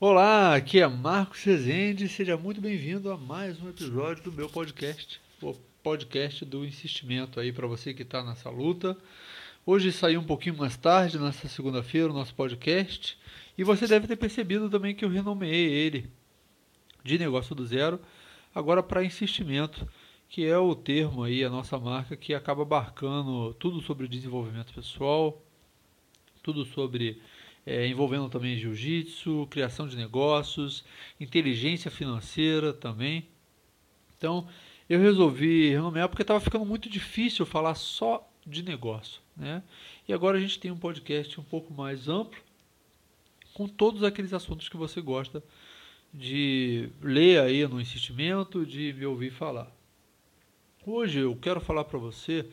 Olá, aqui é Marcos Rezende, seja muito bem-vindo a mais um episódio do meu podcast, o podcast do insistimento aí para você que está nessa luta. Hoje saiu um pouquinho mais tarde, nessa segunda-feira, o nosso podcast, e você deve ter percebido também que eu renomeei ele de negócio do zero, agora para insistimento, que é o termo aí, a nossa marca que acaba abarcando tudo sobre desenvolvimento pessoal, tudo sobre é, envolvendo também jiu-jitsu, criação de negócios, inteligência financeira também. Então, eu resolvi renomear porque estava ficando muito difícil falar só de negócio. Né? E agora a gente tem um podcast um pouco mais amplo, com todos aqueles assuntos que você gosta de ler aí no insistimento, de me ouvir falar. Hoje eu quero falar para você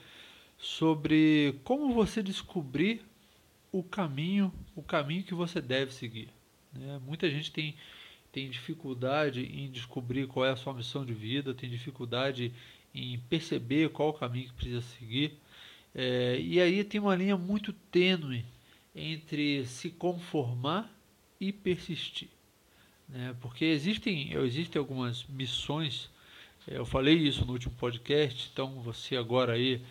sobre como você descobrir o caminho, o caminho que você deve seguir. Né? Muita gente tem, tem dificuldade em descobrir qual é a sua missão de vida, tem dificuldade em perceber qual o caminho que precisa seguir. É, e aí tem uma linha muito tênue entre se conformar e persistir. Né? Porque existem, existem algumas missões, é, eu falei isso no último podcast, então você agora aí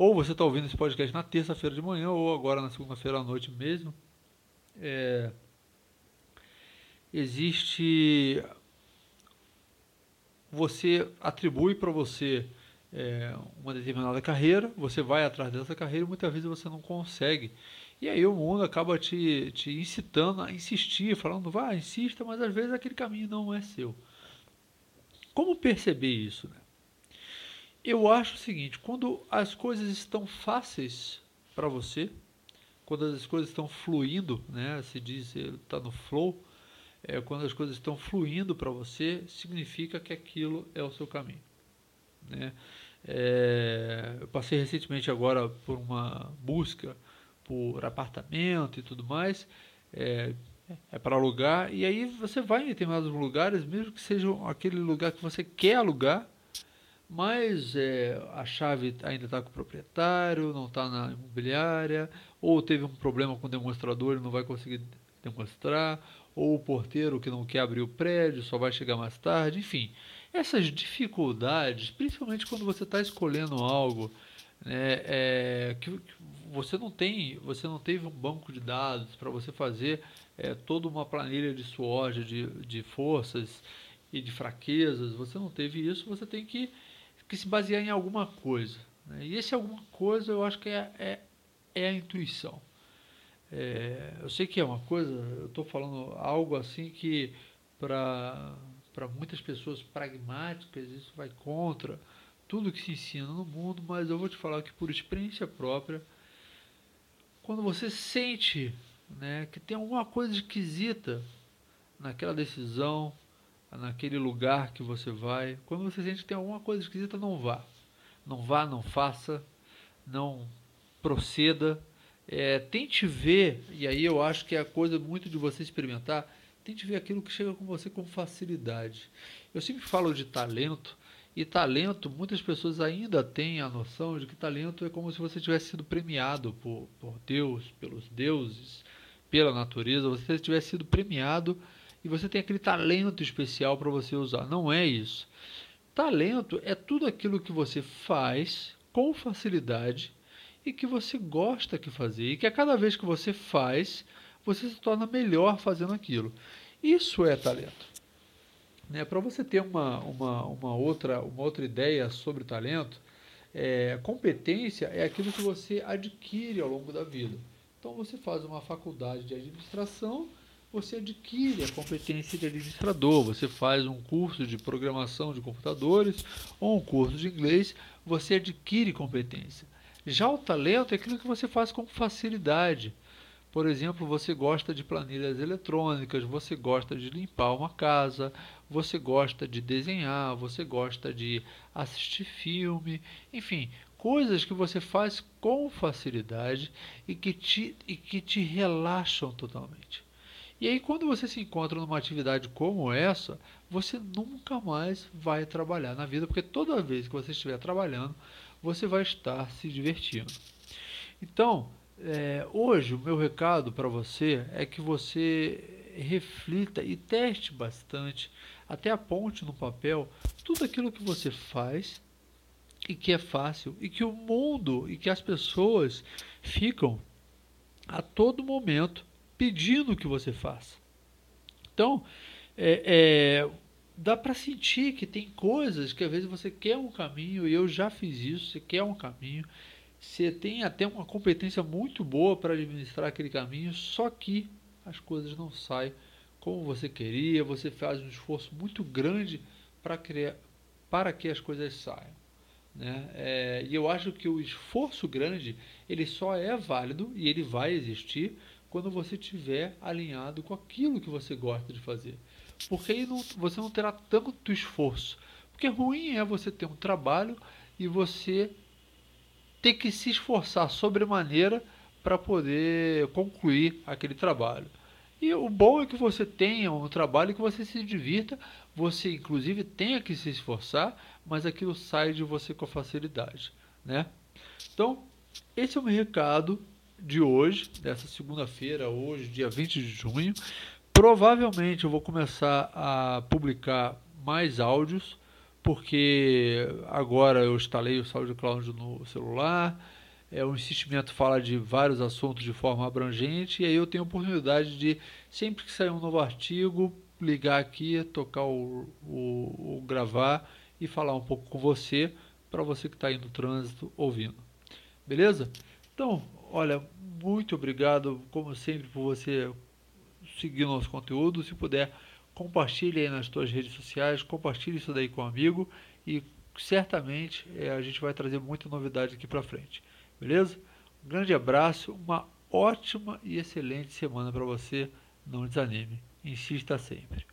ou você está ouvindo esse podcast na terça-feira de manhã, ou agora na segunda-feira à noite mesmo. É, existe. Você atribui para você é, uma determinada carreira, você vai atrás dessa carreira e muitas vezes você não consegue. E aí o mundo acaba te, te incitando a insistir, falando, vá, insista, mas às vezes aquele caminho não é seu. Como perceber isso? Né? Eu acho o seguinte: quando as coisas estão fáceis para você, quando as coisas estão fluindo, né, se diz está no flow, é, quando as coisas estão fluindo para você, significa que aquilo é o seu caminho. Né? É, eu passei recentemente agora por uma busca por apartamento e tudo mais, é, é para alugar, e aí você vai em determinados lugares, mesmo que seja aquele lugar que você quer alugar, mas é, a chave ainda está com o proprietário, não está na imobiliária, ou teve um problema com o demonstrador e não vai conseguir demonstrar, ou o porteiro que não quer abrir o prédio, só vai chegar mais tarde, enfim. Essas dificuldades, principalmente quando você está escolhendo algo né, é, que, que, você não tem, você não teve um banco de dados para você fazer é, toda uma planilha de SWOT, de, de forças e de fraquezas, você não teve isso, você tem que que se basear em alguma coisa. Né? E esse alguma coisa eu acho que é, é, é a intuição. É, eu sei que é uma coisa, eu estou falando algo assim que para muitas pessoas pragmáticas isso vai contra tudo que se ensina no mundo, mas eu vou te falar que por experiência própria, quando você sente né, que tem alguma coisa esquisita naquela decisão, naquele lugar que você vai. Quando você sente que tem alguma coisa esquisita, não vá. Não vá, não faça, não proceda. É, tente ver, e aí eu acho que é a coisa muito de você experimentar, tente ver aquilo que chega com você com facilidade. Eu sempre falo de talento, e talento, muitas pessoas ainda têm a noção de que talento é como se você tivesse sido premiado por, por Deus, pelos deuses, pela natureza, você tivesse sido premiado e você tem aquele talento especial para você usar. Não é isso. Talento é tudo aquilo que você faz com facilidade e que você gosta de fazer e que a cada vez que você faz, você se torna melhor fazendo aquilo. Isso é talento. Né? Para você ter uma, uma, uma, outra, uma outra ideia sobre talento, é, competência é aquilo que você adquire ao longo da vida. Então você faz uma faculdade de administração você adquire a competência de administrador, você faz um curso de programação de computadores ou um curso de inglês, você adquire competência. Já o talento é aquilo que você faz com facilidade. Por exemplo, você gosta de planilhas eletrônicas, você gosta de limpar uma casa, você gosta de desenhar, você gosta de assistir filme, enfim, coisas que você faz com facilidade e que te, e que te relaxam totalmente. E aí, quando você se encontra numa atividade como essa, você nunca mais vai trabalhar na vida, porque toda vez que você estiver trabalhando, você vai estar se divertindo. Então, é, hoje, o meu recado para você é que você reflita e teste bastante, até aponte no papel tudo aquilo que você faz e que é fácil e que o mundo e que as pessoas ficam a todo momento pedindo que você faça. Então, é, é, dá para sentir que tem coisas que às vezes você quer um caminho, e eu já fiz isso, você quer um caminho, você tem até uma competência muito boa para administrar aquele caminho, só que as coisas não saem como você queria, você faz um esforço muito grande para criar, para que as coisas saiam. Né? É, e eu acho que o esforço grande ele só é válido e ele vai existir quando você estiver alinhado com aquilo que você gosta de fazer. Porque aí não, você não terá tanto esforço. Porque ruim é você ter um trabalho e você ter que se esforçar sobremaneira para poder concluir aquele trabalho. E o bom é que você tenha um trabalho que você se divirta, você inclusive tenha que se esforçar, mas aquilo sai de você com facilidade, né? Então, esse é o meu recado de hoje, dessa segunda-feira, hoje, dia 20 de junho. Provavelmente eu vou começar a publicar mais áudios, porque agora eu instalei o SoundCloud no celular, é, o insistimento fala de vários assuntos de forma abrangente, e aí eu tenho a oportunidade de, sempre que sair um novo artigo, ligar aqui, tocar o, o, o gravar e falar um pouco com você, para você que está aí no trânsito ouvindo. Beleza? Então, olha, muito obrigado, como sempre, por você seguir nosso conteúdo. Se puder, compartilhe aí nas suas redes sociais, compartilhe isso daí com um amigo e certamente é, a gente vai trazer muita novidade aqui para frente. Beleza? Um grande abraço, uma ótima e excelente semana para você. Não desanime, insista sempre.